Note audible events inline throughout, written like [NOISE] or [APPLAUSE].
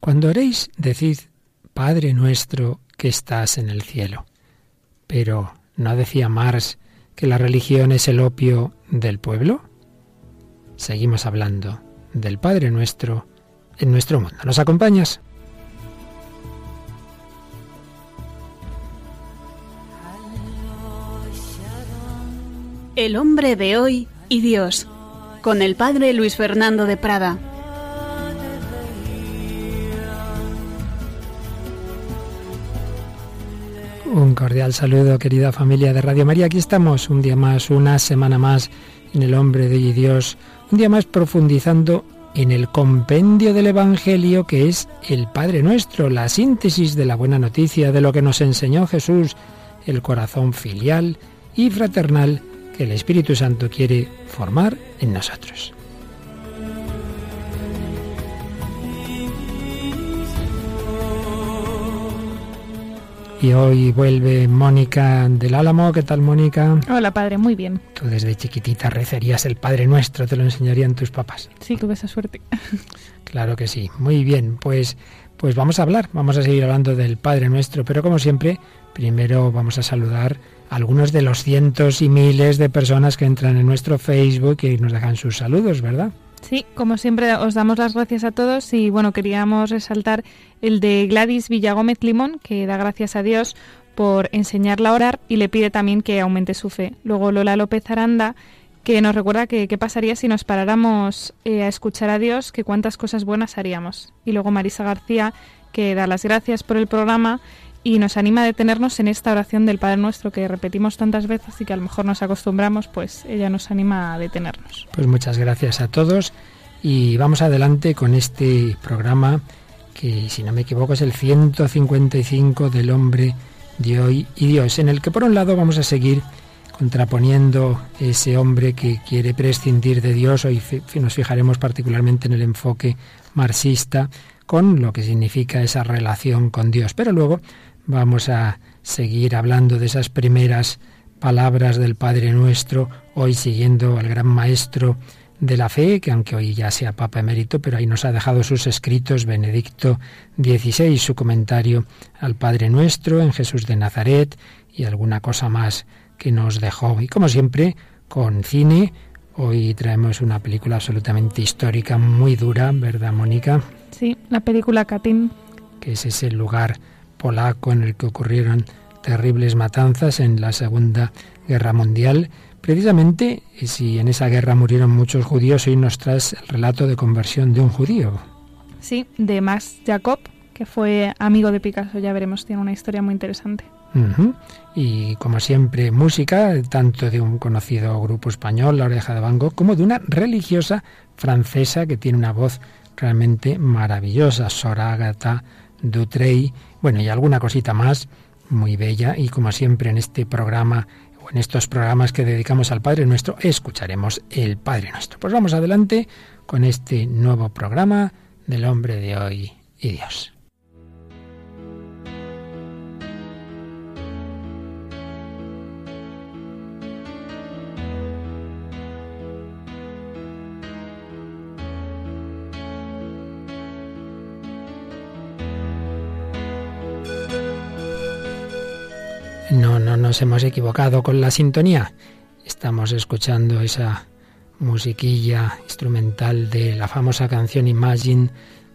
Cuando oréis, decid, Padre nuestro que estás en el cielo. Pero, ¿no decía Marx que la religión es el opio del pueblo? Seguimos hablando del Padre nuestro en nuestro mundo. ¿Nos acompañas? El hombre de hoy y Dios, con el Padre Luis Fernando de Prada. Un cordial saludo, querida familia de Radio María. Aquí estamos un día más, una semana más en el hombre de Dios, un día más profundizando en el compendio del Evangelio que es el Padre Nuestro, la síntesis de la buena noticia, de lo que nos enseñó Jesús, el corazón filial y fraternal que el Espíritu Santo quiere formar en nosotros. Y hoy vuelve Mónica del Álamo. ¿Qué tal, Mónica? Hola, padre, muy bien. Tú desde chiquitita rezarías el Padre Nuestro, te lo enseñarían tus papás. Sí, tuve esa suerte. [LAUGHS] Claro que sí. Muy bien, pues, pues vamos a hablar, vamos a seguir hablando del Padre Nuestro, pero como siempre, primero vamos a saludar a algunos de los cientos y miles de personas que entran en nuestro Facebook y nos dejan sus saludos, ¿verdad? Sí, como siempre os damos las gracias a todos y bueno, queríamos resaltar el de Gladys Villagómez Limón, que da gracias a Dios por enseñarla a orar y le pide también que aumente su fe. Luego Lola López Aranda, que nos recuerda que qué pasaría si nos paráramos eh, a escuchar a Dios, que cuántas cosas buenas haríamos. Y luego Marisa García, que da las gracias por el programa y nos anima a detenernos en esta oración del Padre Nuestro que repetimos tantas veces y que a lo mejor nos acostumbramos, pues ella nos anima a detenernos. Pues muchas gracias a todos y vamos adelante con este programa que si no me equivoco es el 155 del hombre de hoy y Dios, en el que por un lado vamos a seguir contraponiendo ese hombre que quiere prescindir de Dios, hoy nos fijaremos particularmente en el enfoque marxista, con lo que significa esa relación con Dios. Pero luego Vamos a seguir hablando de esas primeras palabras del Padre Nuestro, hoy siguiendo al gran maestro de la fe, que aunque hoy ya sea Papa emérito, pero ahí nos ha dejado sus escritos Benedicto XVI, su comentario al Padre Nuestro en Jesús de Nazaret y alguna cosa más que nos dejó. Y como siempre, con cine, hoy traemos una película absolutamente histórica, muy dura, ¿verdad, Mónica? Sí, la película Katyn. Que es ese lugar polaco en el que ocurrieron terribles matanzas en la Segunda Guerra Mundial. Precisamente, si en esa guerra murieron muchos judíos, hoy nos traes el relato de conversión de un judío. Sí, de Max Jacob, que fue amigo de Picasso, ya veremos, tiene una historia muy interesante. Y como siempre, música, tanto de un conocido grupo español, La Oreja de Van Gogh, como de una religiosa francesa que tiene una voz realmente maravillosa, Sora Agatha Dutrey, bueno, y alguna cosita más muy bella. Y como siempre en este programa o en estos programas que dedicamos al Padre Nuestro, escucharemos el Padre Nuestro. Pues vamos adelante con este nuevo programa del hombre de hoy y Dios. Nos hemos equivocado con la sintonía. Estamos escuchando esa musiquilla instrumental de la famosa canción Imagine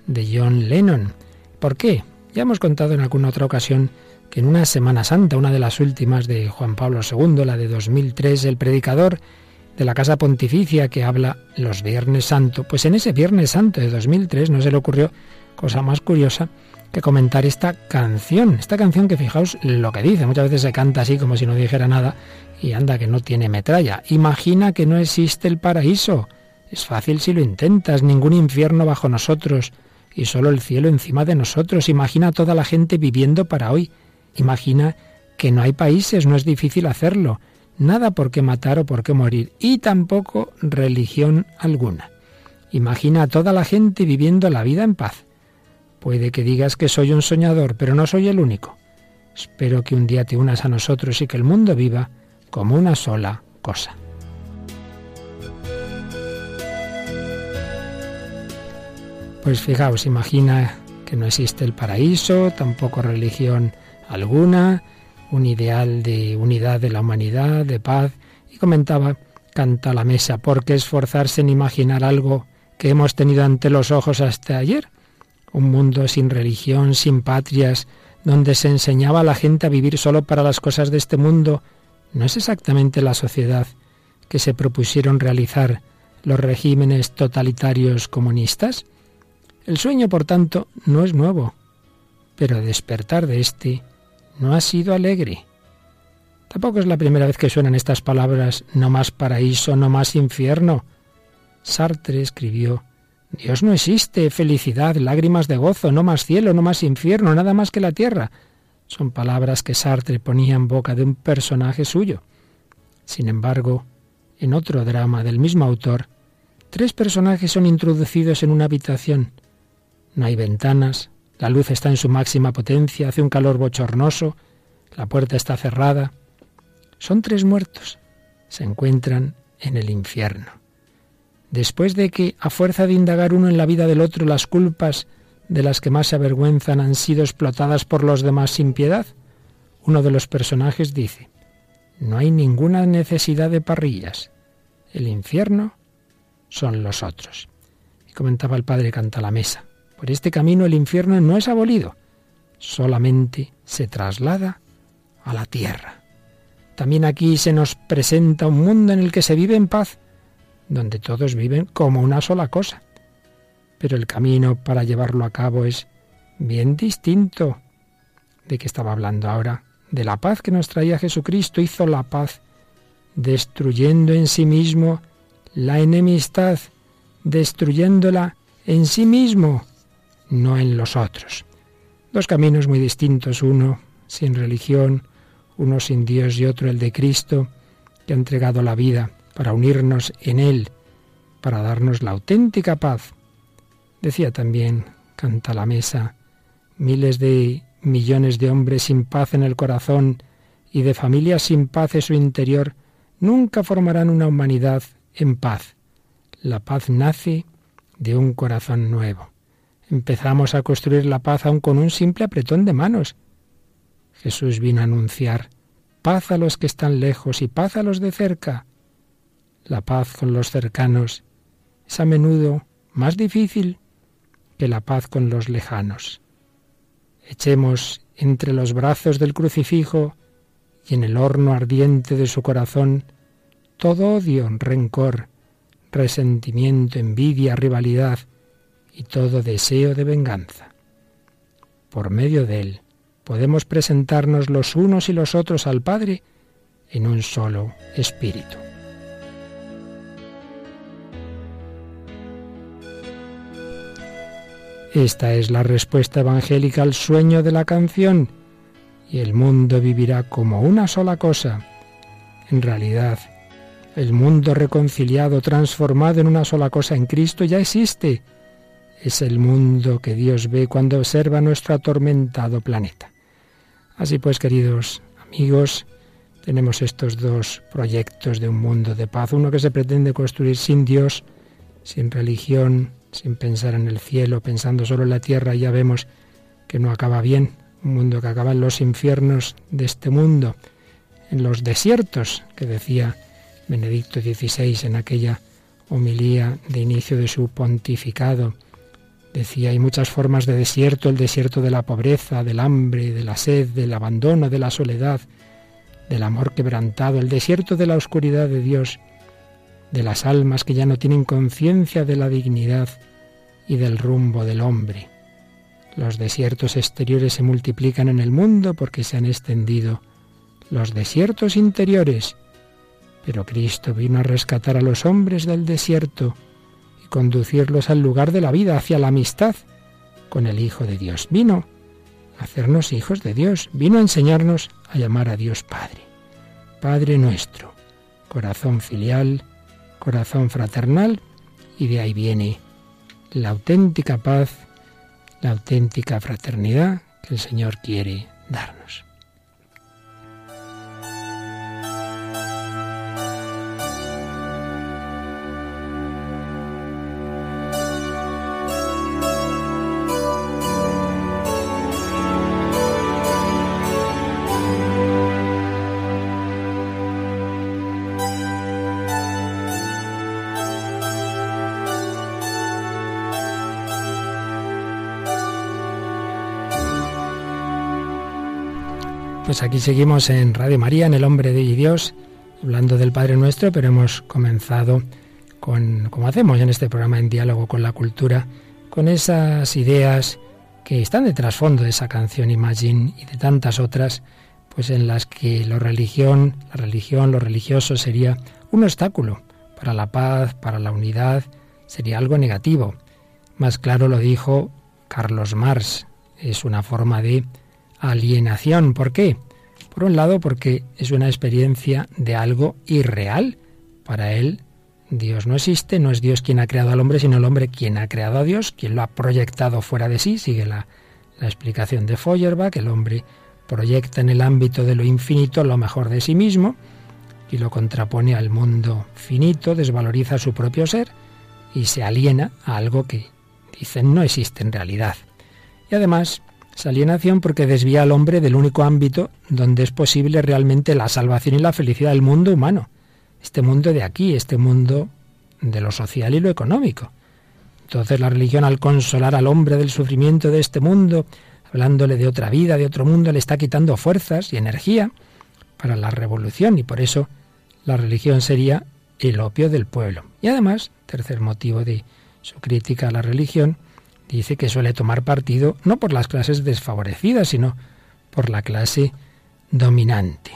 de John Lennon. ¿Por qué? Ya hemos contado en alguna otra ocasión que en una Semana Santa, una de las últimas de Juan Pablo II, la de 2003, el predicador de la Casa Pontificia que habla los Viernes Santo, pues en ese Viernes Santo de 2003 no se le ocurrió cosa más curiosa que comentar esta canción. Esta canción que fijaos lo que dice. Muchas veces se canta así como si no dijera nada y anda que no tiene metralla. Imagina que no existe el paraíso. Es fácil si lo intentas. Ningún infierno bajo nosotros y solo el cielo encima de nosotros. Imagina toda la gente viviendo para hoy. Imagina que no hay países, no es difícil hacerlo. Nada por qué matar o por qué morir. Y tampoco religión alguna. Imagina a toda la gente viviendo la vida en paz. Puede que digas que soy un soñador, pero no soy el único. Espero que un día te unas a nosotros y que el mundo viva como una sola cosa. Pues fijaos, imagina que no existe el paraíso, tampoco religión alguna, un ideal de unidad de la humanidad, de paz, y comentaba, canta la mesa, ¿por qué esforzarse en imaginar algo que hemos tenido ante los ojos hasta ayer? Un mundo sin religión, sin patrias, donde se enseñaba a la gente a vivir solo para las cosas de este mundo, no es exactamente la sociedad que se propusieron realizar los regímenes totalitarios comunistas? El sueño, por tanto, no es nuevo, pero despertar de éste no ha sido alegre. Tampoco es la primera vez que suenan estas palabras, no más paraíso, no más infierno. Sartre escribió, Dios no existe, felicidad, lágrimas de gozo, no más cielo, no más infierno, nada más que la tierra. Son palabras que Sartre ponía en boca de un personaje suyo. Sin embargo, en otro drama del mismo autor, tres personajes son introducidos en una habitación. No hay ventanas, la luz está en su máxima potencia, hace un calor bochornoso, la puerta está cerrada. Son tres muertos. Se encuentran en el infierno. Después de que, a fuerza de indagar uno en la vida del otro, las culpas de las que más se avergüenzan han sido explotadas por los demás sin piedad, uno de los personajes dice, no hay ninguna necesidad de parrillas. El infierno son los otros. Y comentaba el padre Canta la Mesa. Por este camino el infierno no es abolido, solamente se traslada a la tierra. También aquí se nos presenta un mundo en el que se vive en paz, donde todos viven como una sola cosa. Pero el camino para llevarlo a cabo es bien distinto. ¿De qué estaba hablando ahora? De la paz que nos traía Jesucristo. Hizo la paz destruyendo en sí mismo la enemistad, destruyéndola en sí mismo no en los otros. Dos caminos muy distintos, uno sin religión, uno sin Dios y otro el de Cristo, que ha entregado la vida para unirnos en Él, para darnos la auténtica paz. Decía también, canta la mesa, miles de millones de hombres sin paz en el corazón y de familias sin paz en su interior nunca formarán una humanidad en paz. La paz nace de un corazón nuevo. Empezamos a construir la paz aún con un simple apretón de manos. Jesús vino a anunciar paz a los que están lejos y paz a los de cerca. La paz con los cercanos es a menudo más difícil que la paz con los lejanos. Echemos entre los brazos del crucifijo y en el horno ardiente de su corazón todo odio, rencor, resentimiento, envidia, rivalidad, y todo deseo de venganza. Por medio de él podemos presentarnos los unos y los otros al Padre en un solo espíritu. Esta es la respuesta evangélica al sueño de la canción, y el mundo vivirá como una sola cosa. En realidad, el mundo reconciliado, transformado en una sola cosa en Cristo, ya existe es el mundo que Dios ve cuando observa nuestro atormentado planeta. Así pues, queridos amigos, tenemos estos dos proyectos de un mundo de paz, uno que se pretende construir sin Dios, sin religión, sin pensar en el cielo, pensando solo en la tierra, ya vemos que no acaba bien, un mundo que acaba en los infiernos de este mundo, en los desiertos, que decía Benedicto XVI en aquella homilía de inicio de su pontificado, Decía, hay muchas formas de desierto, el desierto de la pobreza, del hambre, de la sed, del abandono, de la soledad, del amor quebrantado, el desierto de la oscuridad de Dios, de las almas que ya no tienen conciencia de la dignidad y del rumbo del hombre. Los desiertos exteriores se multiplican en el mundo porque se han extendido los desiertos interiores. Pero Cristo vino a rescatar a los hombres del desierto conducirlos al lugar de la vida, hacia la amistad con el Hijo de Dios. Vino a hacernos hijos de Dios, vino a enseñarnos a llamar a Dios Padre. Padre nuestro, corazón filial, corazón fraternal, y de ahí viene la auténtica paz, la auténtica fraternidad que el Señor quiere darnos. Pues aquí seguimos en Radio María, en El Hombre de Dios, hablando del Padre Nuestro, pero hemos comenzado con, como hacemos en este programa, en diálogo con la cultura, con esas ideas que están de trasfondo de esa canción Imagine y de tantas otras, pues en las que la religión, la religión, lo religioso sería un obstáculo para la paz, para la unidad, sería algo negativo. Más claro lo dijo Carlos Marx, es una forma de alienación. ¿Por qué? Por un lado, porque es una experiencia de algo irreal. Para él, Dios no existe, no es Dios quien ha creado al hombre, sino el hombre quien ha creado a Dios, quien lo ha proyectado fuera de sí. Sigue la, la explicación de Feuerbach, el hombre proyecta en el ámbito de lo infinito lo mejor de sí mismo y lo contrapone al mundo finito, desvaloriza su propio ser y se aliena a algo que dicen no existe en realidad. Y además esa alienación porque desvía al hombre del único ámbito donde es posible realmente la salvación y la felicidad del mundo humano. Este mundo de aquí, este mundo de lo social y lo económico. Entonces la religión al consolar al hombre del sufrimiento de este mundo, hablándole de otra vida, de otro mundo, le está quitando fuerzas y energía para la revolución y por eso la religión sería el opio del pueblo. Y además, tercer motivo de su crítica a la religión, dice que suele tomar partido no por las clases desfavorecidas, sino por la clase dominante.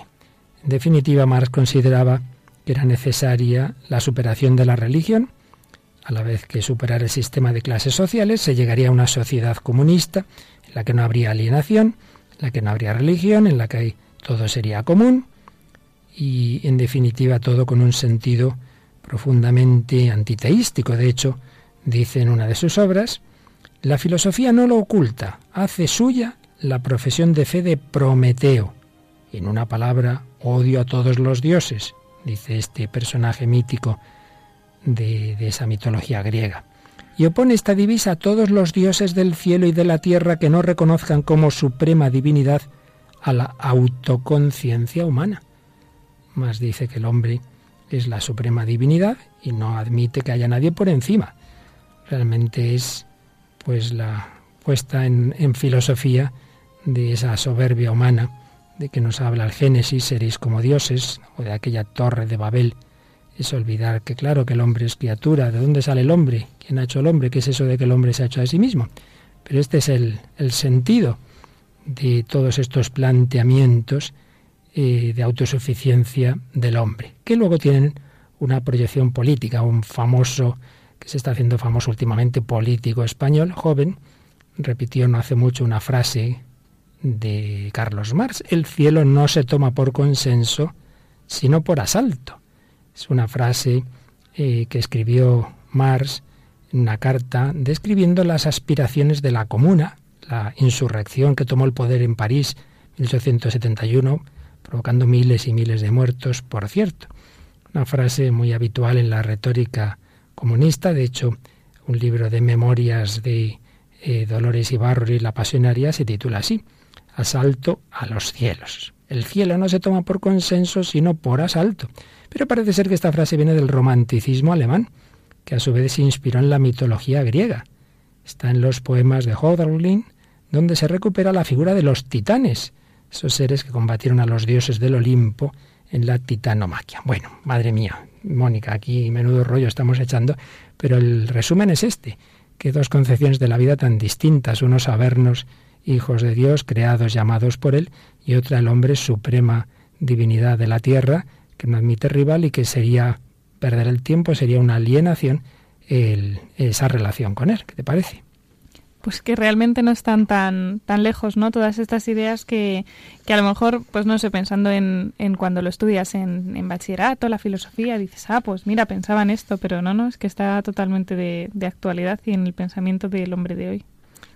En definitiva, Marx consideraba que era necesaria la superación de la religión. A la vez que superar el sistema de clases sociales, se llegaría a una sociedad comunista en la que no habría alienación, en la que no habría religión, en la que todo sería común y, en definitiva, todo con un sentido profundamente antiteístico. De hecho, dice en una de sus obras, la filosofía no lo oculta, hace suya la profesión de fe de Prometeo. En una palabra, odio a todos los dioses, dice este personaje mítico de, esa mitología griega. Y opone esta divisa a todos los dioses del cielo y de la tierra que no reconozcan como suprema divinidad a la autoconciencia humana. Más dice que el hombre es la suprema divinidad y no admite que haya nadie por encima. Realmente es pues la puesta en, filosofía de esa soberbia humana de que nos habla el Génesis, seréis como dioses, o de aquella torre de Babel, es olvidar que claro que el hombre es criatura, ¿de dónde sale el hombre? ¿Quién ha hecho el hombre? ¿Qué es eso de que el hombre se ha hecho a sí mismo? Pero este es el, sentido de todos estos planteamientos eh, de autosuficiencia del hombre, que luego tienen una proyección política, un famoso que se está haciendo famoso últimamente, político español, joven, repitió no hace mucho una frase de Carlos Marx, el cielo no se toma por consenso, sino por asalto. Es una frase eh, que escribió Marx en una carta describiendo las aspiraciones de la comuna, la insurrección que tomó el poder en París en 1871, provocando miles y miles de muertos, por cierto. Una frase muy habitual en la retórica comunista. De hecho, un libro de memorias de eh, Dolores Ibarri, La Pasionaria, se titula así, Asalto a los cielos. El cielo no se toma por consenso, sino por asalto. Pero parece ser que esta frase viene del romanticismo alemán, que a su vez se inspiró en la mitología griega. Está en los poemas de Hölderlin, donde se recupera la figura de los titanes, esos seres que combatieron a los dioses del Olimpo en la titanomaquia. Bueno, madre mía, Mónica, aquí menudo rollo estamos echando, pero el resumen es este, que dos concepciones de la vida tan distintas, unos sabernos hijos de Dios, creados, llamados por Él, y otra el hombre suprema divinidad de la tierra, que no admite rival y que sería perder el tiempo, sería una alienación esa relación con Él. ¿Qué te parece? Pues que realmente no están tan, tan lejos, ¿no? Todas estas ideas que, que a lo mejor, pues no sé, pensando en, en cuando lo estudias en, en, bachillerato, la filosofía, dices, ah, pues mira, pensaba en esto, pero no, no, es que está totalmente de, de actualidad y en el pensamiento del hombre de hoy.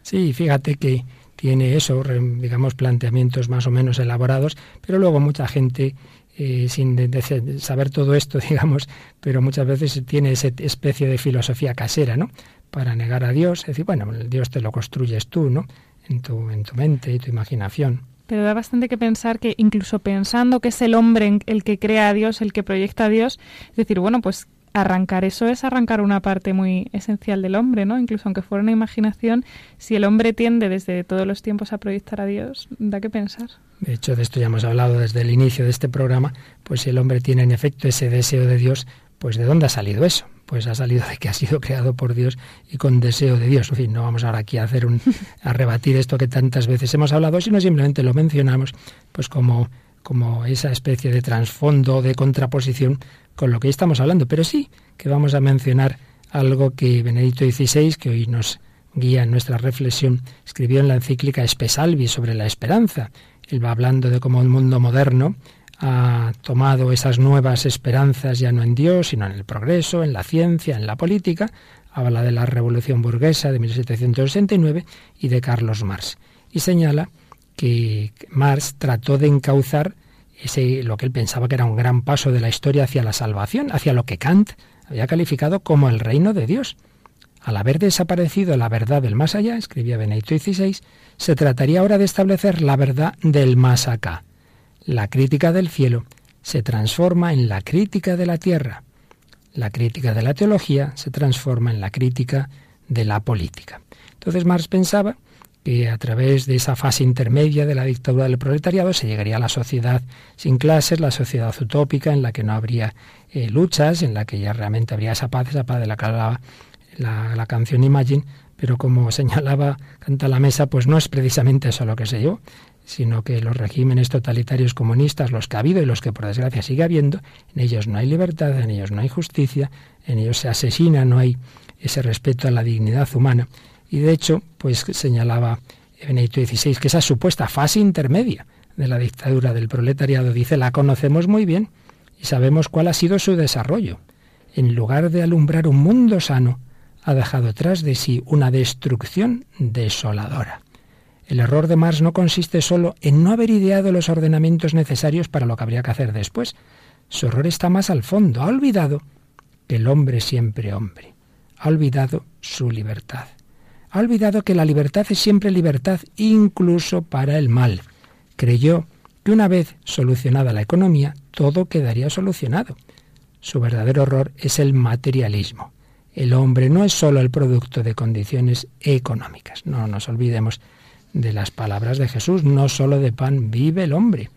Sí, fíjate que tiene eso, digamos, planteamientos más o menos elaborados, pero luego mucha gente eh, sin saber todo esto, [LAUGHS] digamos, pero muchas veces tiene esa especie de filosofía casera, ¿no? Para negar a Dios, es decir, bueno, Dios te lo construyes tú, ¿no? En tu, en tu mente y tu imaginación. Pero da bastante que pensar que incluso pensando que es el hombre el que crea a Dios, el que proyecta a Dios, es decir, bueno, pues arrancar eso es arrancar una parte muy esencial del hombre, ¿no? Incluso aunque fuera una imaginación, si el hombre tiende desde todos los tiempos a proyectar a Dios, da que pensar. De hecho, de esto ya hemos hablado desde el inicio de este programa, pues si el hombre tiene en efecto ese deseo de Dios, pues ¿de dónde ha salido eso? Pues ha salido de que ha sido creado por Dios y con deseo de Dios. En fin, no vamos ahora aquí a hacer un a rebatir esto que tantas veces hemos hablado, sino simplemente lo mencionamos pues como como esa especie de trasfondo, de contraposición con lo que estamos hablando. Pero sí que vamos a mencionar algo que Benedicto XVI, que hoy nos guía en nuestra reflexión, escribió en la encíclica Espesalvi sobre la esperanza. Él va hablando de cómo el mundo moderno ha tomado esas nuevas esperanzas ya no en Dios, sino en el progreso, en la ciencia, en la política. Habla de la Revolución Burguesa de 1769 y de Carlos Marx. Y señala que Marx trató de encauzar ese, lo que él pensaba que era un gran paso de la historia hacia la salvación, hacia lo que Kant había calificado como el reino de Dios. Al haber desaparecido la verdad del más allá, escribía Benedicto XVI, se trataría ahora de establecer la verdad del más acá. La crítica del cielo se transforma en la crítica de la tierra. La crítica de la teología se transforma en la crítica de la política. Entonces Marx pensaba que a través de esa fase intermedia de la dictadura del proletariado se llegaría a la sociedad sin clases, la sociedad utópica en la que no habría eh, luchas, en la que ya realmente habría esa paz, esa paz de la que hablaba la, canción Imagine, pero como [LAUGHS] señalaba Canta la Mesa, pues no es precisamente eso lo que se yo, sino que los regímenes totalitarios comunistas, los que ha habido y los que por desgracia sigue habiendo, en ellos no hay libertad, en ellos no hay justicia, en ellos se asesina, no hay ese respeto a la dignidad humana. Y de hecho, pues señalaba Benedicto XVI que esa supuesta fase intermedia de la dictadura del proletariado, dice, la conocemos muy bien y sabemos cuál ha sido su desarrollo. En lugar de alumbrar un mundo sano, ha dejado tras de sí una destrucción desoladora. El error de Marx no consiste solo en no haber ideado los ordenamientos necesarios para lo que habría que hacer después. Su error está más al fondo. Ha olvidado que el hombre es siempre hombre. Ha olvidado su libertad ha olvidado que la libertad es siempre libertad, incluso para el mal. Creyó que una vez solucionada la economía, todo quedaría solucionado. Su verdadero horror es el materialismo. El hombre no es sólo el producto de condiciones económicas. No nos olvidemos de las palabras de Jesús, no sólo de pan vive el hombre.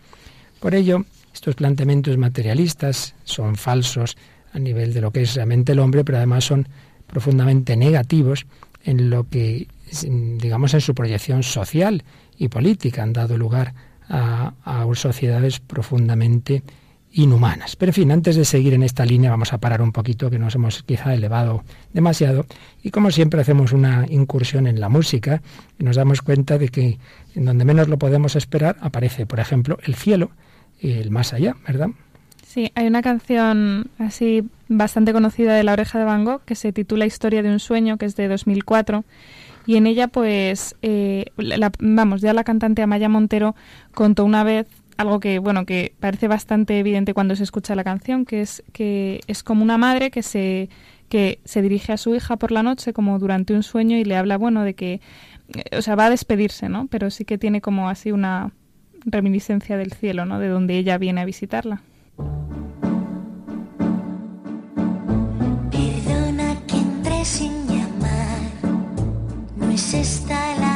Por ello, estos planteamientos materialistas son falsos a nivel de lo que es realmente el hombre, pero además son profundamente negativos en lo que, digamos, en su proyección social y política han dado lugar a, sociedades profundamente inhumanas. Pero en fin, antes de seguir en esta línea vamos a parar un poquito, que nos hemos quizá elevado demasiado, y como siempre hacemos una incursión en la música y nos damos cuenta de que en donde menos lo podemos esperar aparece, por ejemplo, el cielo y el más allá, ¿verdad? Sí, hay una canción así bastante conocida de La Oreja de Van Gogh que se titula Historia de un sueño, que es de 2004. Y en ella, pues, eh, vamos, ya la cantante Amaya Montero contó una vez algo que, bueno, que parece bastante evidente cuando se escucha la canción, que es que es como una madre que se que se dirige a su hija por la noche como durante un sueño y le habla, bueno, de que, o sea, va a despedirse, ¿no? Pero sí que tiene como así una reminiscencia del cielo, ¿no? De donde ella viene a visitarla. Perdona que sin llamar, no es esta la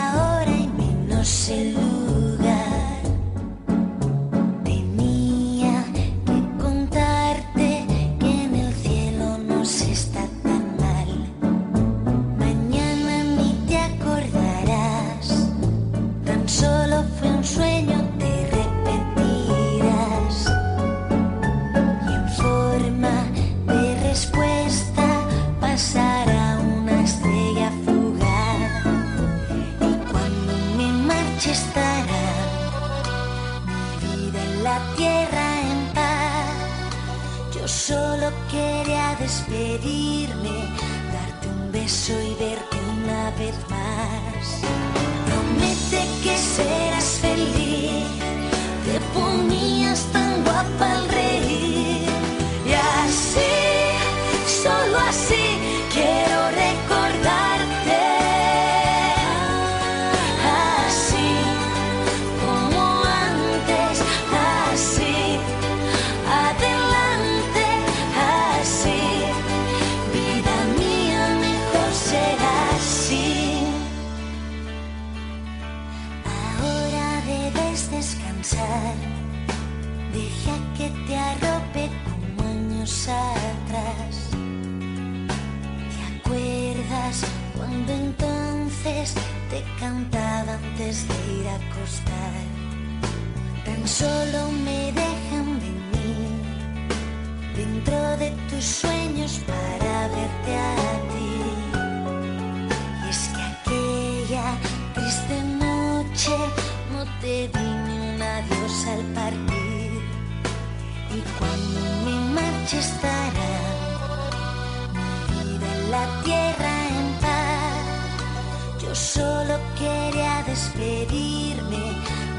despedirme,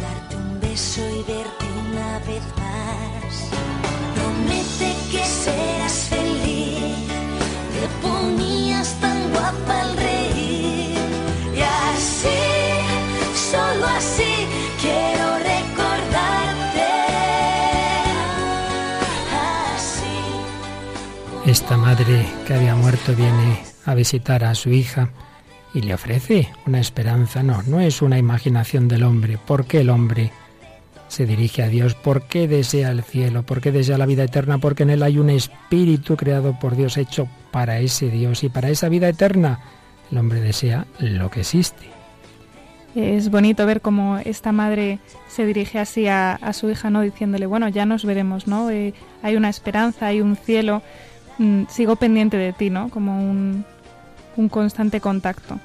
darte un beso y verte una vez más. Promete que serás feliz, te ponías tan guapa al reír. Y así, solo así, quiero recordarte. Así. Esta madre que había muerto viene a visitar a su hija y le ofrece una esperanza. No, no es una imaginación del hombre. ¿Por qué el hombre se dirige a Dios? ¿Por qué desea el cielo? ¿Por qué desea la vida eterna? Porque en él hay un espíritu creado por Dios, hecho para ese Dios y para esa vida eterna. El hombre desea lo que existe. Es bonito ver cómo esta madre se dirige así a, a su hija, ¿no? Diciéndole, bueno, ya nos veremos, ¿no? Eh, hay una esperanza, hay un cielo, mm, sigo pendiente de ti, ¿no? Como un, un constante contacto.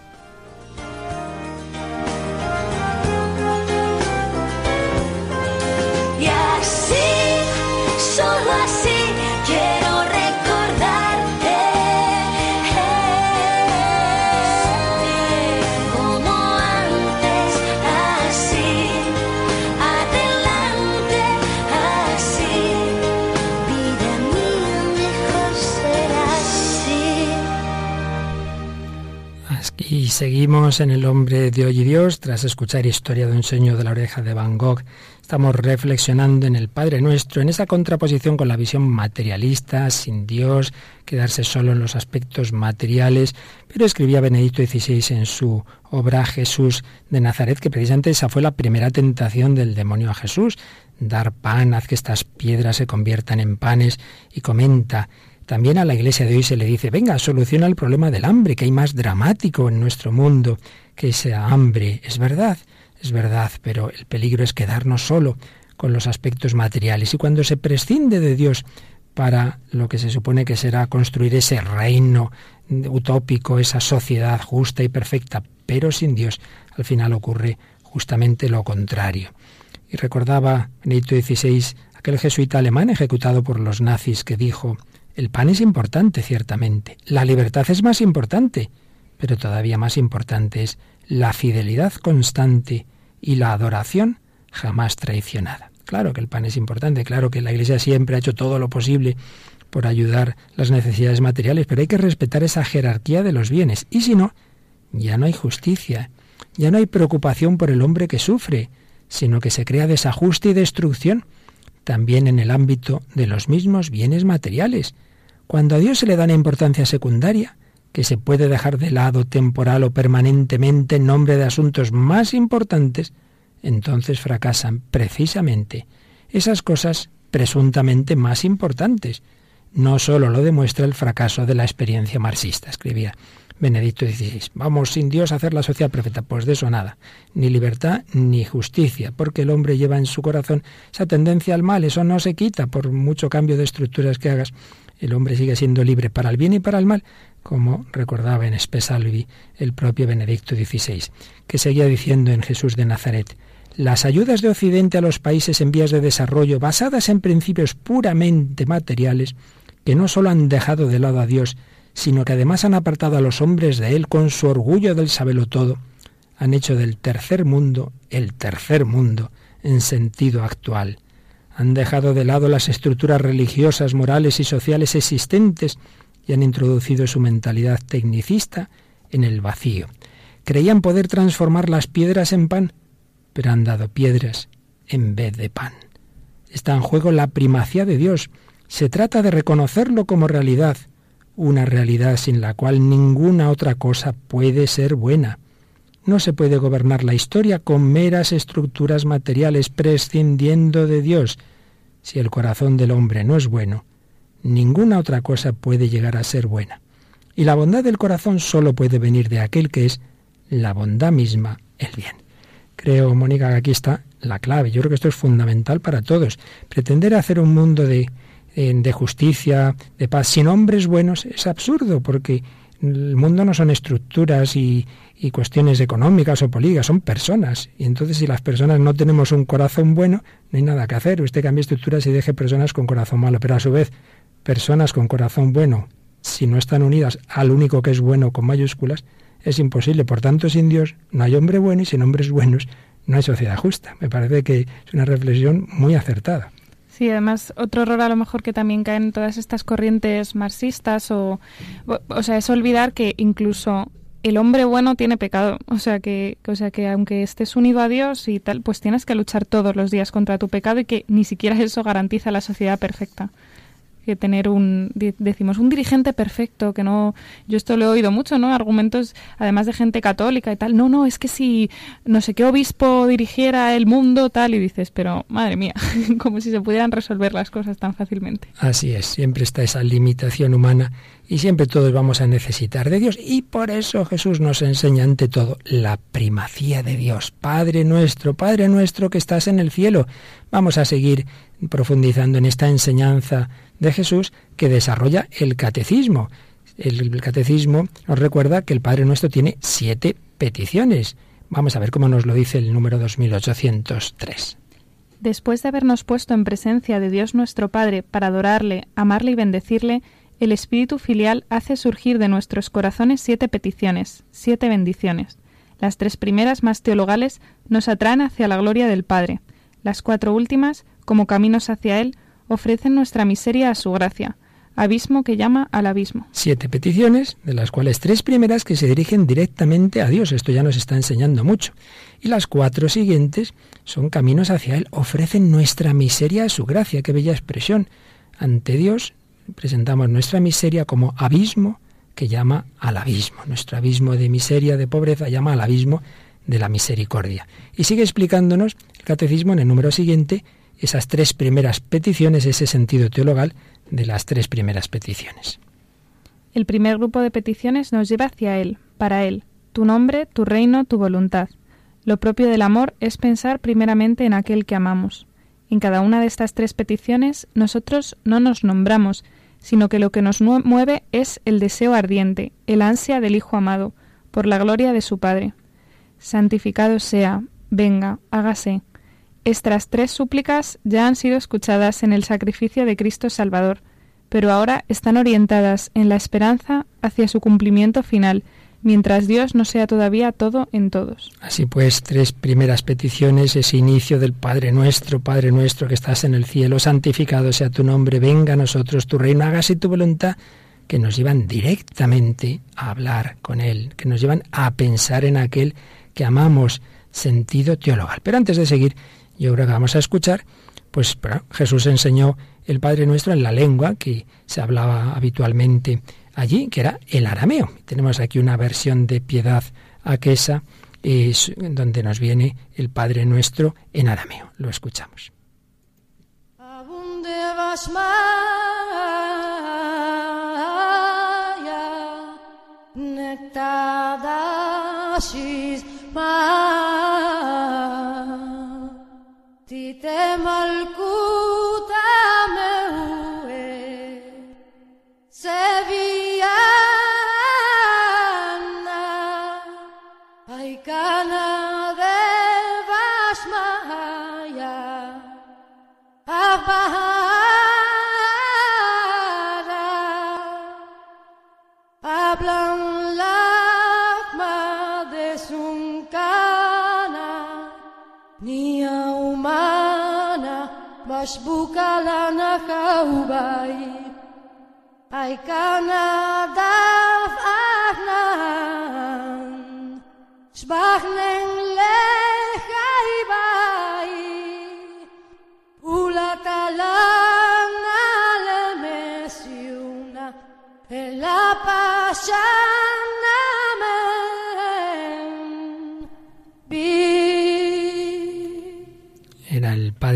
Aquí seguimos en El hombre de hoy y Dios, tras escuchar historia de un sueño de la oreja de Van Gogh. Estamos reflexionando en el Padre Nuestro, en esa contraposición con la visión materialista, sin Dios, quedarse solo en los aspectos materiales. Pero escribía Benedicto XVI en su obra Jesús de Nazaret, que precisamente esa fue la primera tentación del demonio a Jesús, dar pan, haz que estas piedras se conviertan en panes, y comenta también a la iglesia de hoy se le dice, venga, soluciona el problema del hambre, que hay más dramático en nuestro mundo que esa hambre. Es verdad, es verdad, pero el peligro es quedarnos solo con los aspectos materiales. Y cuando se prescinde de Dios para lo que se supone que será construir ese reino utópico, esa sociedad justa y perfecta, pero sin Dios, al final ocurre justamente lo contrario. Y recordaba Benedicto XVI aquel jesuita alemán ejecutado por los nazis que dijo, el pan es importante, ciertamente, la libertad es más importante, pero todavía más importante es la fidelidad constante y la adoración jamás traicionada. Claro que el pan es importante, claro que la Iglesia siempre ha hecho todo lo posible por ayudar las necesidades materiales, pero hay que respetar esa jerarquía de los bienes. Y si no, ya no hay justicia, ya no hay preocupación por el hombre que sufre, sino que se crea desajuste y destrucción también en el ámbito de los mismos bienes materiales. Cuando a Dios se le da una importancia secundaria, que se puede dejar de lado temporal o permanentemente en nombre de asuntos más importantes, entonces fracasan precisamente esas cosas presuntamente más importantes. No solo lo demuestra el fracaso de la experiencia marxista, escribía Benedicto XVI. Vamos sin Dios a hacer la sociedad perfecta. Pues de eso nada. Ni libertad ni justicia, porque el hombre lleva en su corazón esa tendencia al mal. Eso no se quita por mucho cambio de estructuras que hagas. El hombre sigue siendo libre para el bien y para el mal, como recordaba en Spesalvi el propio Benedicto XVI, que seguía diciendo en Jesús de Nazaret, las ayudas de Occidente a los países en vías de desarrollo, basadas en principios puramente materiales, que no solo han dejado de lado a Dios, sino que además han apartado a los hombres de Él con su orgullo del sabelo todo, han hecho del tercer mundo el tercer mundo en sentido actual. Han dejado de lado las estructuras religiosas, morales y sociales existentes y han introducido su mentalidad tecnicista en el vacío. Creían poder transformar las piedras en pan, pero han dado piedras en vez de pan. Está en juego la primacía de Dios. Se trata de reconocerlo como realidad, una realidad sin la cual ninguna otra cosa puede ser buena. No se puede gobernar la historia con meras estructuras materiales prescindiendo de Dios. Si el corazón del hombre no es bueno, ninguna otra cosa puede llegar a ser buena. Y la bondad del corazón solo puede venir de aquel que es la bondad misma, el bien. Creo, Mónica, que aquí está la clave. Yo creo que esto es fundamental para todos. Pretender hacer un mundo de, de justicia, de paz, sin hombres buenos, es absurdo, porque el mundo no son estructuras y, y cuestiones económicas o políticas, son personas. Y entonces si las personas no tenemos un corazón bueno, no hay nada que hacer. Usted cambie estructuras y deje personas con corazón malo. Pero a su vez, personas con corazón bueno, si no están unidas al único que es bueno con mayúsculas, es imposible. Por tanto, sin Dios no hay hombre bueno y sin hombres buenos no hay sociedad justa. Me parece que es una reflexión muy acertada. Sí, además otro error a lo mejor que también caen todas estas corrientes marxistas o, o sea, es olvidar que incluso el hombre bueno tiene pecado, o sea que, o sea que aunque estés unido a Dios y tal, pues tienes que luchar todos los días contra tu pecado y que ni siquiera eso garantiza la sociedad perfecta que tener un, decimos, un dirigente perfecto, que no, yo esto lo he oído mucho, ¿no? Argumentos, además de gente católica y tal, no, no, es que si no sé qué obispo dirigiera el mundo, tal, y dices, pero madre mía, [LAUGHS] como si se pudieran resolver las cosas tan fácilmente. Así es, siempre está esa limitación humana y siempre todos vamos a necesitar de Dios y por eso Jesús nos enseña ante todo la primacía de Dios. Padre nuestro, Padre nuestro que estás en el cielo. Vamos a seguir profundizando en esta enseñanza de Jesús que desarrolla el catecismo. El, catecismo nos recuerda que el Padre Nuestro tiene siete peticiones. Vamos a ver cómo nos lo dice el número 2803. Después de habernos puesto en presencia de Dios nuestro Padre para adorarle, amarle y bendecirle, el Espíritu Filial hace surgir de nuestros corazones siete peticiones, siete bendiciones. Las tres primeras, más teologales, nos atraen hacia la gloria del Padre. Las cuatro últimas, como caminos hacia Él, ofrecen nuestra miseria a su gracia, abismo que llama al abismo. Siete peticiones, de las cuales tres primeras que se dirigen directamente a Dios, esto ya nos está enseñando mucho. Y las cuatro siguientes son caminos hacia Él, ofrecen nuestra miseria a su gracia, qué bella expresión. Ante Dios presentamos nuestra miseria como abismo que llama al abismo. Nuestro abismo de miseria, de pobreza, llama al abismo de la misericordia. Y sigue explicándonos el catecismo en el número siguiente esas tres primeras peticiones, ese sentido teologal de las tres primeras peticiones. El primer grupo de peticiones nos lleva hacia Él, para Él, tu nombre, tu reino, tu voluntad. Lo propio del amor es pensar primeramente en aquel que amamos. En cada una de estas tres peticiones nosotros no nos nombramos, sino que lo que nos mueve es el deseo ardiente, el ansia del Hijo amado, por la gloria de su Padre. Santificado sea, venga, hágase, estas tres súplicas ya han sido escuchadas en el sacrificio de Cristo Salvador, pero ahora están orientadas en la esperanza hacia su cumplimiento final, mientras Dios no sea todavía todo en todos. Así pues, tres primeras peticiones, ese inicio del Padre nuestro, Padre nuestro que estás en el cielo, santificado sea tu nombre, venga a nosotros tu reino, hágase tu voluntad, que nos llevan directamente a hablar con Él, que nos llevan a pensar en aquel que amamos, sentido teologal. Pero antes de seguir, yo creo que vamos a escuchar, pues Jesús enseñó el Padre Nuestro en la lengua que se hablaba habitualmente allí, que era el arameo. Tenemos aquí una versión de piedad aquesa es, donde nos viene el Padre Nuestro en arameo. Lo escuchamos. Tite Hablan las madres un cana, nia humana, mashbuka lana haubai, Ai, Canadá.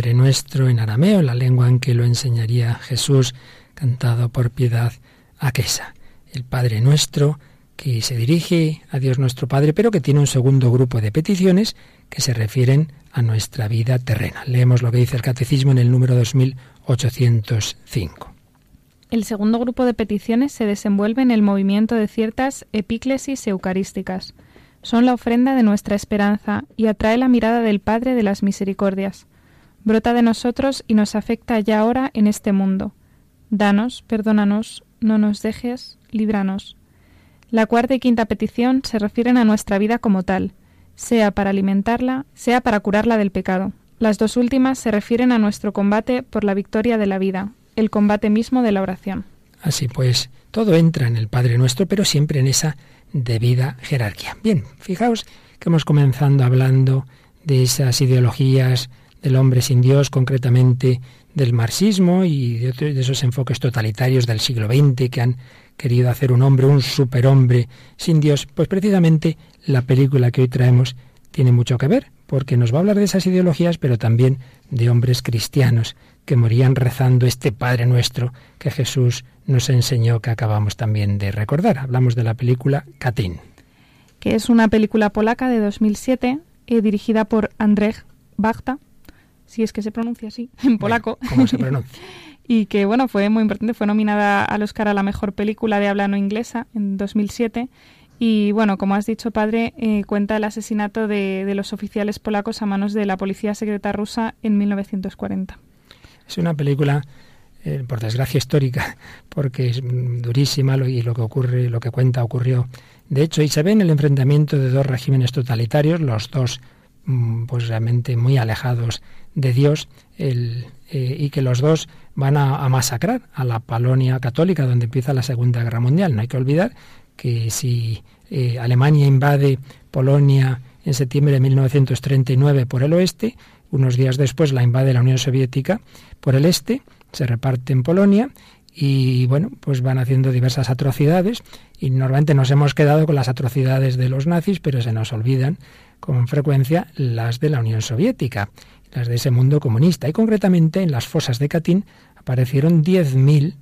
Padre Nuestro en arameo, la lengua en que lo enseñaría Jesús, cantado por piedad aquesa. El Padre Nuestro que se dirige a Dios nuestro Padre, pero que tiene un segundo grupo de peticiones que se refieren a nuestra vida terrena. Leemos lo que dice el Catecismo en el número 2805. El segundo grupo de peticiones se desenvuelve en el movimiento de ciertas epíclesis eucarísticas. Son la ofrenda de nuestra esperanza y atrae la mirada del Padre de las Misericordias. Brota de nosotros y nos afecta ya ahora en este mundo. Danos, perdónanos, no nos dejes, líbranos. La cuarta y quinta petición se refieren a nuestra vida como tal, sea para alimentarla, sea para curarla del pecado. Las dos últimas se refieren a nuestro combate por la victoria de la vida, el combate mismo de la oración. Así pues, todo entra en el Padre Nuestro, pero siempre en esa debida jerarquía. Bien, fijaos que hemos comenzado hablando de esas ideologías del hombre sin Dios, concretamente del marxismo y de, de esos enfoques totalitarios del siglo XX que han querido hacer un hombre, un superhombre sin Dios. Pues precisamente la película que hoy traemos tiene mucho que ver, porque nos va a hablar de esas ideologías, pero también de hombres cristianos que morían rezando este Padre Nuestro que Jesús nos enseñó, que acabamos también de recordar. Hablamos de la película Katyn. Que es una película polaca de 2007, eh, dirigida por Andrzej Bachta, si es que se pronuncia así, [LAUGHS] en polaco. Bueno, ¿Cómo se pronuncia? [LAUGHS] y que bueno fue muy importante fue nominada al Oscar a la mejor película de habla no inglesa en 2007 y bueno como has dicho padre eh, cuenta el asesinato de, de, los oficiales polacos a manos de la policía secreta rusa en 1940 es una película eh, por desgracia histórica [LAUGHS] porque es durísima lo, y lo que ocurre lo que cuenta ocurrió de hecho y se ve en el enfrentamiento de dos regímenes totalitarios los dos mm, pues realmente muy alejados de Dios el, eh, y que los dos van a, masacrar a la Polonia católica donde empieza la Segunda Guerra Mundial. No hay que olvidar que si eh, Alemania invade Polonia en septiembre de 1939 por el oeste, unos días después la invade la Unión Soviética por el este, se reparte en Polonia y bueno, pues van haciendo diversas atrocidades y normalmente nos hemos quedado con las atrocidades de los nazis, pero se nos olvidan con frecuencia las de la Unión Soviética las de ese mundo comunista. Y concretamente en las fosas de Katyn aparecieron 10.000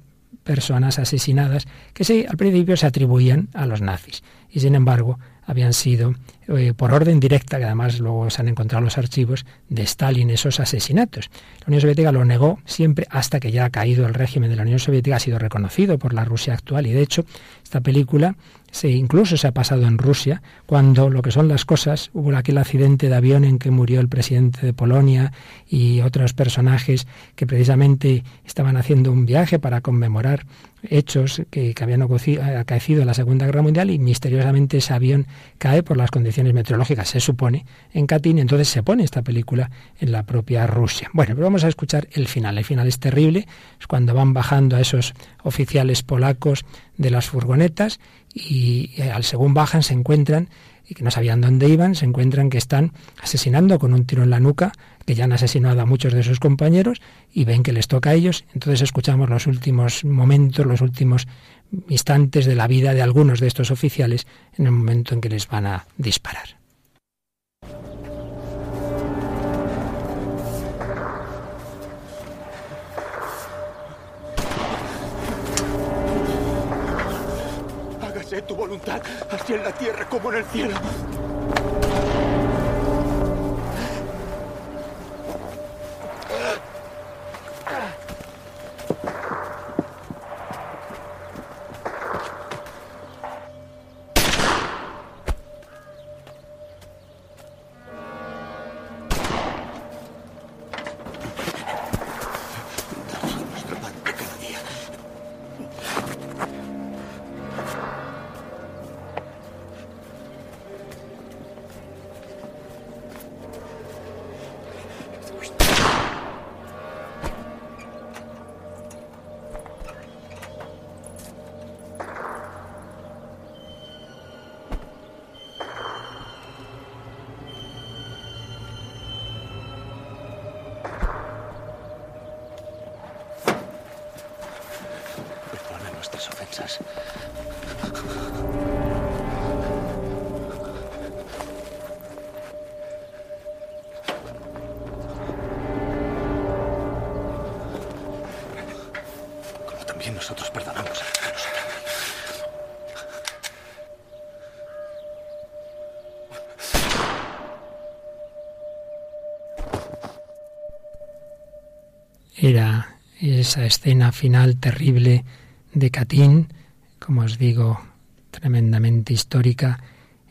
personas asesinadas que se, al principio se atribuían a los nazis. Y sin embargo habían sido eh, por orden directa, que además luego se han encontrado los archivos de Stalin esos asesinatos. La Unión Soviética lo negó siempre hasta que ya ha caído el régimen de la Unión Soviética, ha sido reconocido por la Rusia actual y de hecho esta película se, incluso se ha pasado en Rusia, cuando lo que son las cosas, hubo aquel accidente de avión en que murió el presidente de Polonia y otros personajes que precisamente estaban haciendo un viaje para conmemorar hechos que, habían acaecido en la Segunda Guerra Mundial y misteriosamente ese avión cae por las condiciones meteorológicas, se supone, en Katyn, entonces se pone esta película en la propia Rusia. Bueno, pero vamos a escuchar el final. El final es terrible, es cuando van bajando a esos oficiales polacos de las furgonetas y eh, al según bajan se encuentran y que no sabían dónde iban, se encuentran que están asesinando con un tiro en la nuca, que ya han asesinado a muchos de sus compañeros y ven que les toca a ellos. Entonces escuchamos los últimos momentos, los últimos instantes de la vida de algunos de estos oficiales en el momento en que les van a disparar. Tu voluntad, así en la tierra como en el cielo. Como también nosotros perdonamos a los. Era esa escena final terrible de Katyn, como os digo, tremendamente histórica.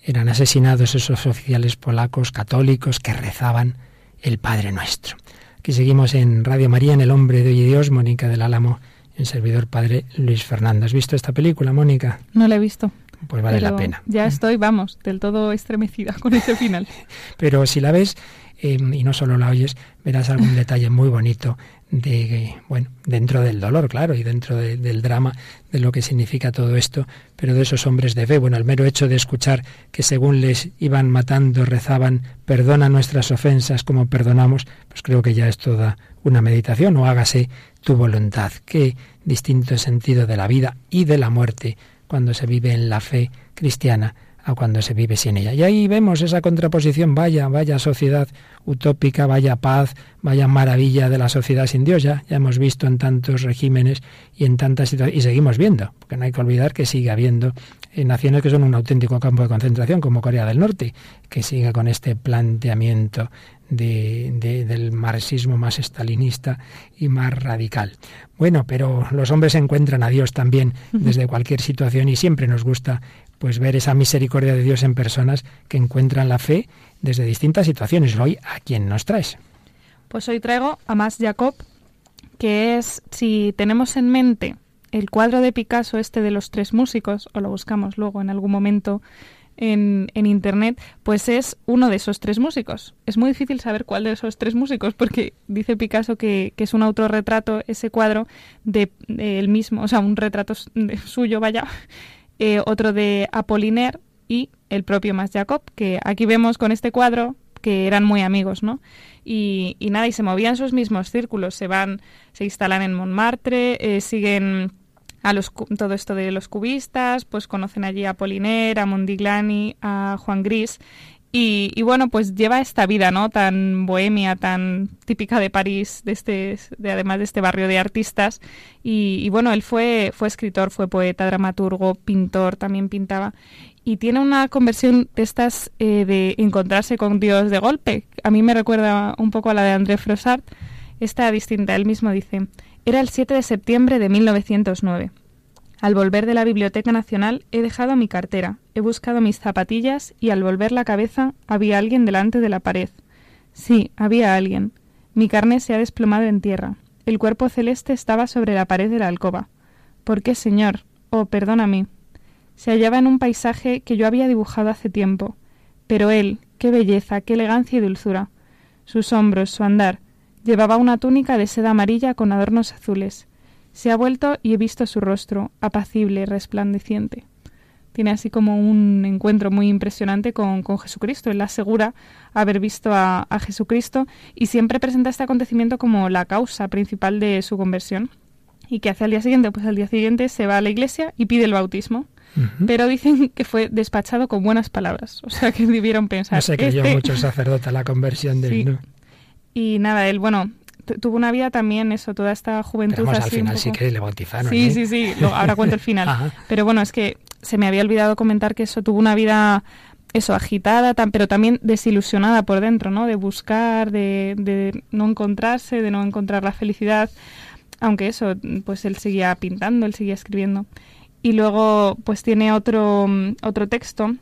Eran asesinados esos oficiales polacos católicos que rezaban el Padre Nuestro. Aquí seguimos en Radio María, en El Hombre de Hoy y Dios, Mónica del Álamo, en servidor Padre Luis Fernando. ¿Has visto esta película, Mónica? No la he visto. Pues vale pero la pena. Ya estoy, vamos, del todo estremecida con ese final. [LAUGHS] Pero si la ves eh, y no solo la oyes, verás algún [LAUGHS] detalle muy bonito de, bueno, dentro del dolor, claro, y dentro de- del drama, de lo que significa todo esto, pero de esos hombres de fe. Bueno, el mero hecho de escuchar que según les iban matando, rezaban, perdona nuestras ofensas como perdonamos, pues creo que ya es toda una meditación, o hágase tu voluntad. Qué distinto sentido de la vida y de la muerte cuando se vive en la fe cristiana a cuando se vive sin ella. Y ahí vemos esa contraposición, vaya, vaya sociedad utópica, vaya paz, vaya maravilla de la sociedad sin Dios. Ya, ya hemos visto en tantos regímenes y en tantas situaciones, y seguimos viendo, porque no hay que olvidar que sigue habiendo eh, naciones que son un auténtico campo de concentración, como Corea del Norte, que sigue con este planteamiento de, de- del marxismo más estalinista y más radical. Bueno, pero los hombres encuentran a Dios también desde cualquier situación y siempre nos gusta pues ver esa misericordia de Dios en personas que encuentran la fe desde distintas situaciones. Hoy, ¿a quién nos traes? Pues hoy traigo a Mas Jacob, que es, si tenemos en mente el cuadro de Picasso este de los tres músicos, o lo buscamos luego en algún momento en, en internet, pues es uno de esos tres músicos. Es muy difícil saber cuál de esos tres músicos, porque dice Picasso que, que es un autorretrato, ese cuadro, de, de él mismo, o sea, un retrato suyo, vaya, eh, otro de Apollinaire y el propio Mas Jacob, que aquí vemos con este cuadro que eran muy amigos, ¿no? Y, y nada, y se movían sus mismos círculos, se van, se instalan en Montmartre, eh, siguen a los, todo esto de los cubistas, pues conocen allí a Apollinaire, a Mondiglani, a Juan Gris, y, y bueno, pues lleva esta vida, ¿no? Tan bohemia, tan típica de París, de este, de, además de este barrio de artistas. Y, y bueno, él fue, fue escritor, fue poeta, dramaturgo, pintor, también pintaba. Y tiene una conversión de estas eh, de encontrarse con Dios de golpe. A mí me recuerda un poco a la de André Frossard. Esta distinta, él mismo dice, era el 7 de septiembre de 1909. Al volver de la Biblioteca Nacional he dejado mi cartera, he buscado mis zapatillas y al volver la cabeza había alguien delante de la pared. Sí, había alguien. Mi carne se ha desplomado en tierra. El cuerpo celeste estaba sobre la pared de la alcoba. ¿Por qué, señor? Oh, perdóname. Se hallaba en un paisaje que yo había dibujado hace tiempo. Pero él, qué belleza, qué elegancia y dulzura. Sus hombros, su andar. Llevaba una túnica de seda amarilla con adornos azules. Se ha vuelto y he visto su rostro, apacible, resplandeciente. Tiene así como un encuentro muy impresionante con, con Jesucristo. Él asegura haber visto a, a Jesucristo y siempre presenta este acontecimiento como la causa principal de su conversión. ¿Y qué hace al día siguiente? Pues al día siguiente se va a la iglesia y pide el bautismo. Pero dicen que fue despachado con buenas palabras. O sea que debieron pensar. No se creyó "Este mucho el sacerdote a la conversión de Sí. él, ¿no? Y nada, él, bueno, tuvo una vida también, eso, toda esta juventud Pero vamos, al así un final sí que le bautizaron. Sí, ¿eh? sí, sí, lo- ahora cuento el final. [LAUGHS] Ajá. Pero bueno, es que se me había olvidado comentar que eso tuvo una vida, eso, agitada, tan, pero también desilusionada por dentro, ¿no? De buscar, de, de no encontrarse, de no encontrar la felicidad. Aunque eso, pues él seguía pintando, él seguía escribiendo. Y luego, pues tiene otro, otro texto.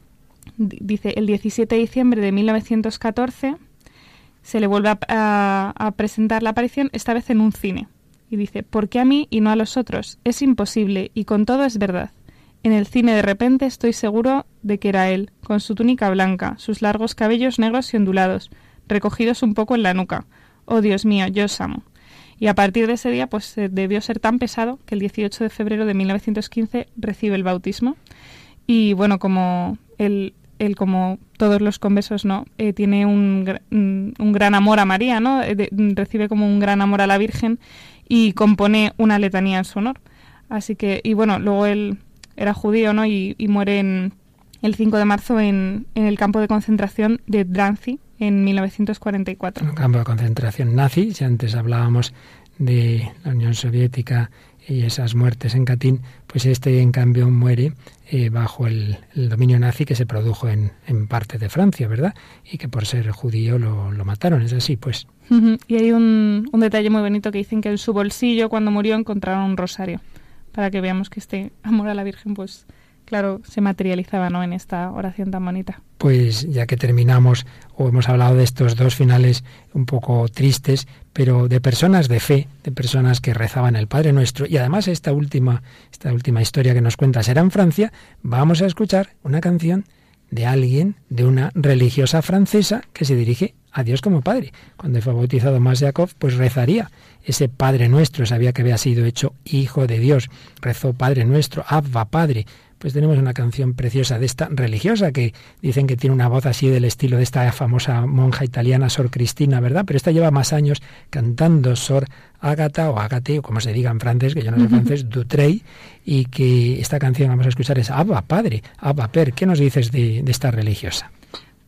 Dice, el 17 de diciembre de 1914 se le vuelve a, presentar la aparición, esta vez en un cine. Y dice, ¿por qué a mí y no a los otros? Es imposible, y con todo es verdad. En el cine de repente estoy seguro de que era él, con su túnica blanca, sus largos cabellos negros y ondulados, recogidos un poco en la nuca. Oh Dios mío, yo os amo. Y a partir de ese día, pues eh, debió ser tan pesado que el 18 de febrero de 1915 recibe el bautismo. Y bueno, como él, él como todos los conversos, ¿no? Eh, tiene un, un gran amor a María, ¿no? Eh, recibe como un gran amor a la Virgen y compone una letanía en su honor. Así que, y bueno, luego él era judío, ¿no? Y, muere en, el 5 de marzo en, en el campo de concentración de Drancy en 1944. Un campo de concentración nazi, si antes hablábamos de la Unión Soviética y esas muertes en Catín, pues este en cambio muere eh, bajo el, dominio nazi que se produjo en, en, parte de Francia, ¿verdad? Y que por ser judío lo, lo mataron, es así, pues. Y hay un, un detalle muy bonito que dicen que en su bolsillo cuando murió encontraron un rosario, para que veamos que este amor a la Virgen pues claro, se materializaba ¿no? en esta oración tan bonita. Pues ya que terminamos, o hemos hablado de estos dos finales un poco tristes, pero de personas de fe, de personas que rezaban el Padre Nuestro, y además esta última, esta última historia que nos cuenta será en Francia, vamos a escuchar una canción de alguien, de una religiosa francesa que se dirige a Dios como Padre. Cuando fue bautizado más Jacob, pues rezaría ese Padre Nuestro, sabía que había sido hecho Hijo de Dios, rezó Padre Nuestro, Abba Padre, pues tenemos una canción preciosa de esta religiosa que dicen que tiene una voz así del estilo de esta famosa monja italiana Sor Cristina, ¿verdad? Pero esta lleva más años cantando Sor Agata o Agate, o como se diga en francés, que yo no sé [LAUGHS] francés, Dutrey, y que esta canción vamos a escuchar es Abba, Padre, Abba, Per. ¿Qué nos dices de, esta religiosa?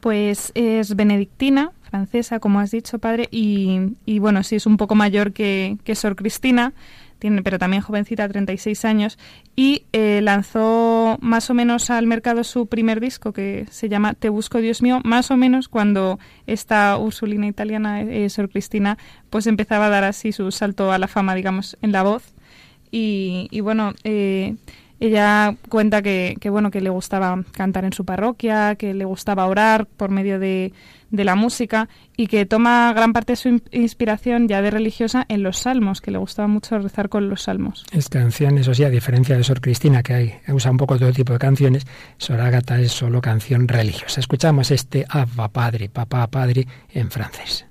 Pues es benedictina, francesa, como has dicho, padre, y, y bueno, sí es un poco mayor que, que Sor Cristina, tiene, pero también jovencita, 36 años, y eh, lanzó más o menos al mercado su primer disco que se llama Te busco Dios mío, más o menos cuando esta Ursulina italiana, eh, Sor Cristina, pues empezaba a dar así su salto a la fama, digamos, en la voz. Y, y bueno, eh, ella cuenta que, que, bueno que le gustaba cantar en su parroquia, que le gustaba orar por medio de, de la música y que toma gran parte de su inspiración ya de religiosa en los salmos, que le gustaba mucho rezar con los salmos. Es canción, eso sí, a diferencia de Sor Cristina, que hay, usa un poco todo tipo de canciones, Sor Ágata es solo canción religiosa. Escuchamos este Abba Padre, Papá Padre en francés.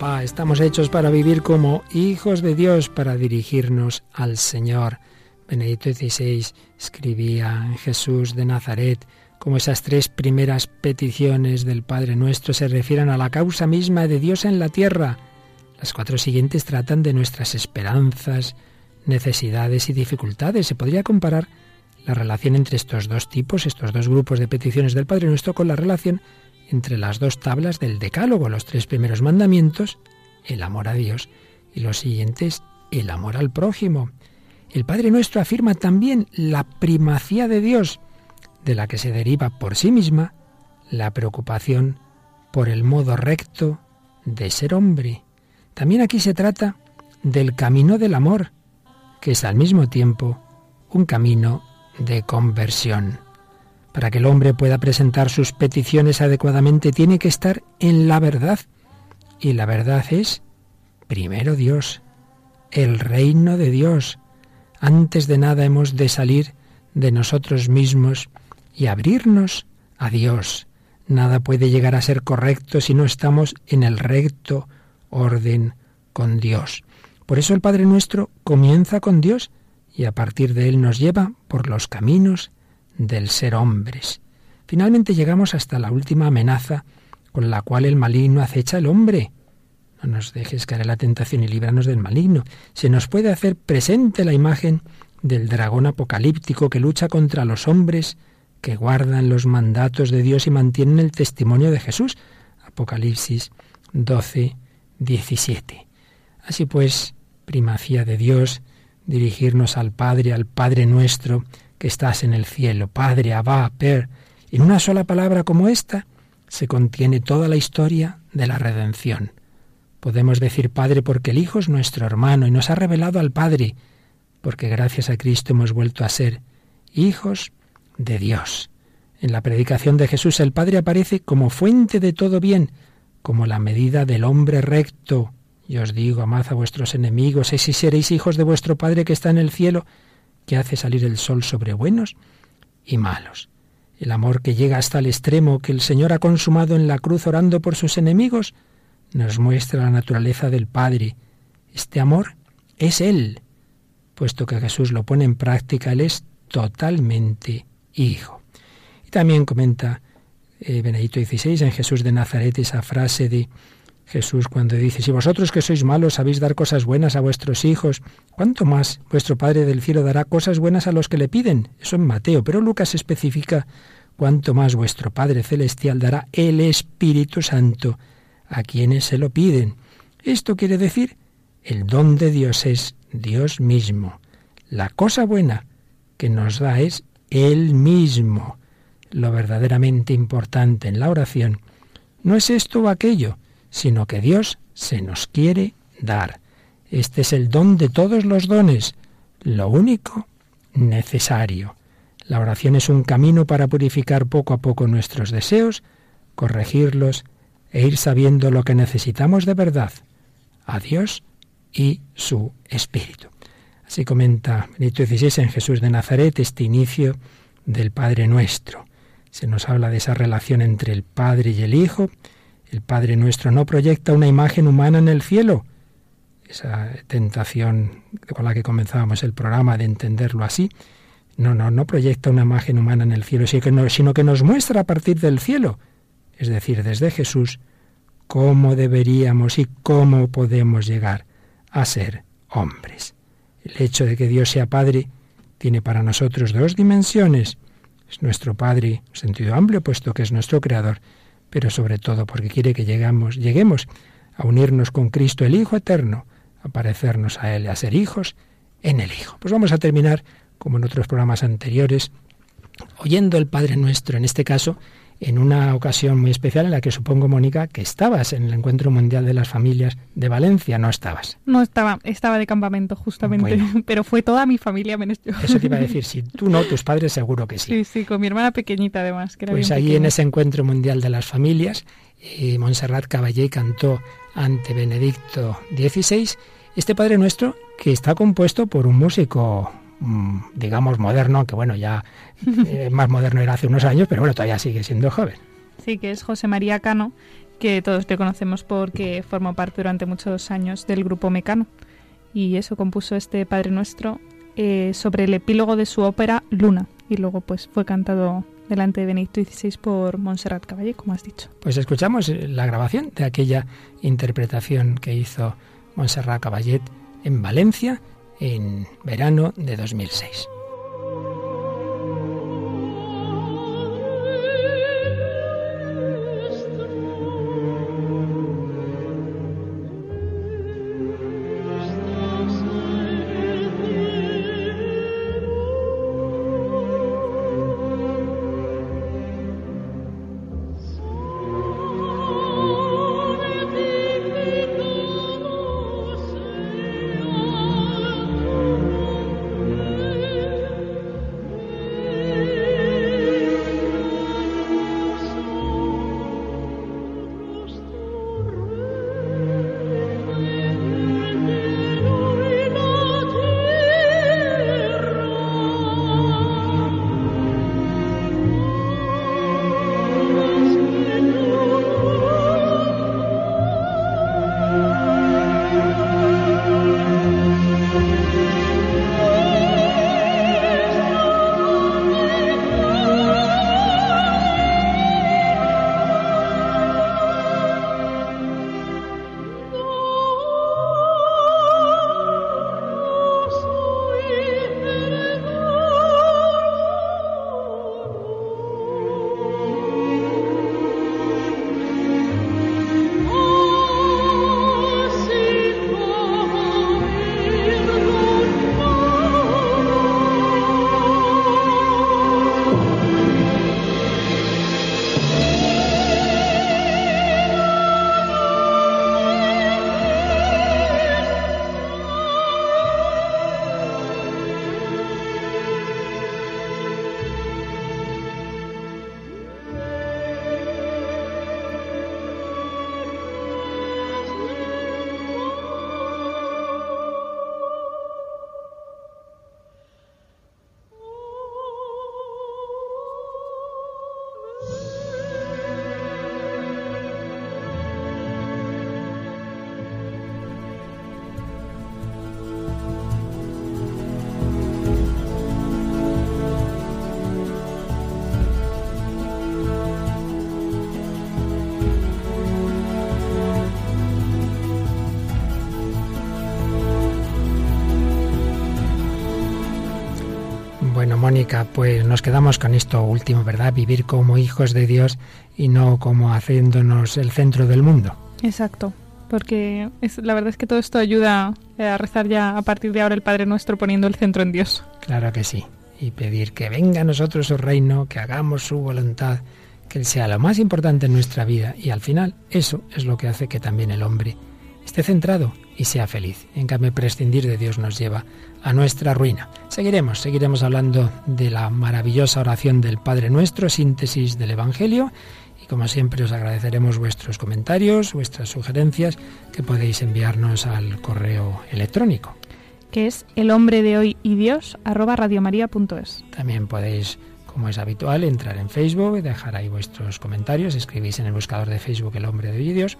Estamos hechos para vivir como hijos de Dios, para dirigirnos al Señor. Benedicto XVI escribía en Jesús de Nazaret como esas tres primeras peticiones del Padre Nuestro se refieren a la causa misma de Dios en la tierra. Las cuatro siguientes tratan de nuestras esperanzas, necesidades y dificultades. Se podría comparar la relación entre estos dos tipos, estos dos grupos de peticiones del Padre Nuestro, con la relación entre las dos tablas del Decálogo, los tres primeros mandamientos, el amor a Dios, y los siguientes, el amor al prójimo. El Padre Nuestro afirma también la primacía de Dios, de la que se deriva por sí misma la preocupación por el modo recto de ser hombre. También aquí se trata del camino del amor, que es al mismo tiempo un camino de conversión. Para que el hombre pueda presentar sus peticiones adecuadamente tiene que estar en la verdad. Y la verdad es, primero Dios, el reino de Dios. Antes de nada hemos de salir de nosotros mismos y abrirnos a Dios. Nada puede llegar a ser correcto si no estamos en el recto orden con Dios. Por eso el Padre nuestro comienza con Dios y a partir de él nos lleva por los caminos del ser hombres. Finalmente llegamos hasta la última amenaza con la cual el maligno acecha al hombre. No nos dejes caer en la tentación y líbranos del maligno. Se nos puede hacer presente la imagen del dragón apocalíptico que lucha contra los hombres que guardan los mandatos de Dios y mantienen el testimonio de Jesús. Apocalipsis 12, 17. Así pues, primacía de Dios, dirigirnos al Padre, al Padre nuestro, que estás en el cielo, Padre, Abba, Per. En una sola palabra como esta se contiene toda la historia de la redención. Podemos decir Padre porque el Hijo es nuestro hermano y nos ha revelado al Padre, porque gracias a Cristo hemos vuelto a ser hijos de Dios. En la predicación de Jesús el Padre aparece como fuente de todo bien, como la medida del hombre recto. Y os digo, amad a vuestros enemigos, y si seréis hijos de vuestro Padre que está en el cielo, que hace salir el sol sobre buenos y malos. El amor que llega hasta el extremo que el Señor ha consumado en la cruz orando por sus enemigos, nos muestra la naturaleza del Padre. Este amor es Él. Puesto que Jesús lo pone en práctica, Él es totalmente Hijo. Y también comenta eh, Benedicto XVI en Jesús de Nazaret esa frase de Jesús cuando dice, si vosotros que sois malos sabéis dar cosas buenas a vuestros hijos, ¿cuánto más vuestro Padre del cielo dará cosas buenas a los que le piden? Eso en Mateo, pero Lucas especifica cuánto más vuestro Padre celestial dará el Espíritu Santo a quienes se lo piden. Esto quiere decir, el don de Dios es Dios mismo. La cosa buena que nos da es Él mismo. Lo verdaderamente importante en la oración no es esto o aquello, sino que Dios se nos quiere dar. Este es el don de todos los dones, lo único necesario. La oración es un camino para purificar poco a poco nuestros deseos, corregirlos e ir sabiendo lo que necesitamos de verdad, a Dios y su Espíritu. Así comenta Benito XVI en Jesús de Nazaret este inicio del Padre Nuestro. Se nos habla de esa relación entre el Padre y el Hijo, el Padre nuestro no proyecta una imagen humana en el cielo. Esa tentación con la que comenzábamos el programa de entenderlo así. No, no, no proyecta una imagen humana en el cielo, sino que nos muestra a partir del cielo, es decir, desde Jesús, cómo deberíamos y cómo podemos llegar a ser hombres. El hecho de que Dios sea Padre tiene para nosotros dos dimensiones. Es nuestro Padre, en sentido amplio, puesto que es nuestro Creador, pero sobre todo porque quiere que llegamos, lleguemos a unirnos con Cristo el Hijo Eterno, a parecernos a Él, a ser hijos en el Hijo. Pues vamos a terminar, como en otros programas anteriores, oyendo el Padre Nuestro, en este caso, en una ocasión muy especial en la que supongo, Mónica, que estabas en el Encuentro Mundial de las Familias de Valencia, ¿no estabas? No estaba, estaba de campamento justamente, [LAUGHS] pero fue toda mi familia menos yo. Eso te iba a decir, [LAUGHS] si tú no, tus padres seguro que sí. Sí, sí, con mi hermana pequeñita además. Que era pues bien allí pequeña. en ese Encuentro Mundial de las Familias, eh, Montserrat Caballé cantó ante Benedicto XVI este Padre Nuestro que está compuesto por un músico digamos moderno, que bueno, ya eh, [LAUGHS] más moderno era hace unos años, pero bueno, todavía sigue siendo joven. Sí, que es José María Cano, que todos le conocemos porque formó parte durante muchos años del grupo Mecano. Y eso compuso este Padre Nuestro eh, sobre el epílogo de su ópera Luna. Y luego pues fue cantado delante de Benedicto XVI por Montserrat Caballé, como has dicho. Pues escuchamos la grabación de aquella interpretación que hizo Montserrat Caballé en Valencia en verano de 2006. Mónica, pues nos quedamos con esto último, ¿verdad? Vivir como hijos de Dios y no como haciéndonos el centro del mundo. Exacto, porque es, la verdad es que todo esto ayuda a rezar ya a partir de ahora el Padre Nuestro poniendo el centro en Dios. Claro que sí, y pedir que venga a nosotros su reino, que hagamos su voluntad, que Él sea lo más importante en nuestra vida y al final eso es lo que hace que también el hombre esté centrado y sea feliz. En cambio, prescindir de Dios nos lleva a nuestra ruina. Seguiremos, seguiremos hablando de la maravillosa oración del Padre Nuestro, síntesis del Evangelio. Y como siempre os agradeceremos vuestros comentarios, vuestras sugerencias que podéis enviarnos al correo electrónico. Que es el hombre de hoy y Dios arroba radiomaria.es. También podéis como es habitual, entrar en Facebook y dejar ahí vuestros comentarios. Escribís en el buscador de Facebook El Hombre de hoy y Dios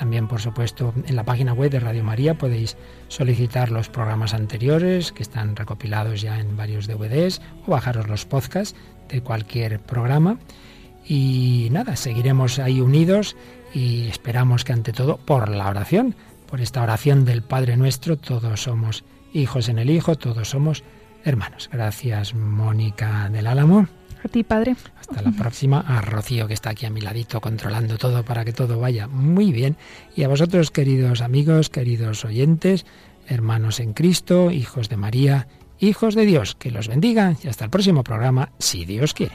también, por supuesto, en la página web de Radio María podéis solicitar los programas anteriores que están recopilados ya en varios DVDs o bajaros los podcasts de cualquier programa. Y nada, seguiremos ahí unidos y esperamos que ante todo por la oración, por esta oración del Padre nuestro, todos somos hijos en el Hijo, todos somos hermanos. Gracias, Mónica del Álamo. A ti, Padre. Hasta la próxima. A Rocío, que está aquí a mi ladito controlando todo para que todo vaya muy bien. Y a vosotros, queridos amigos, queridos oyentes, hermanos en Cristo, hijos de María, hijos de Dios, que los bendiga y hasta el próximo programa, si Dios quiere.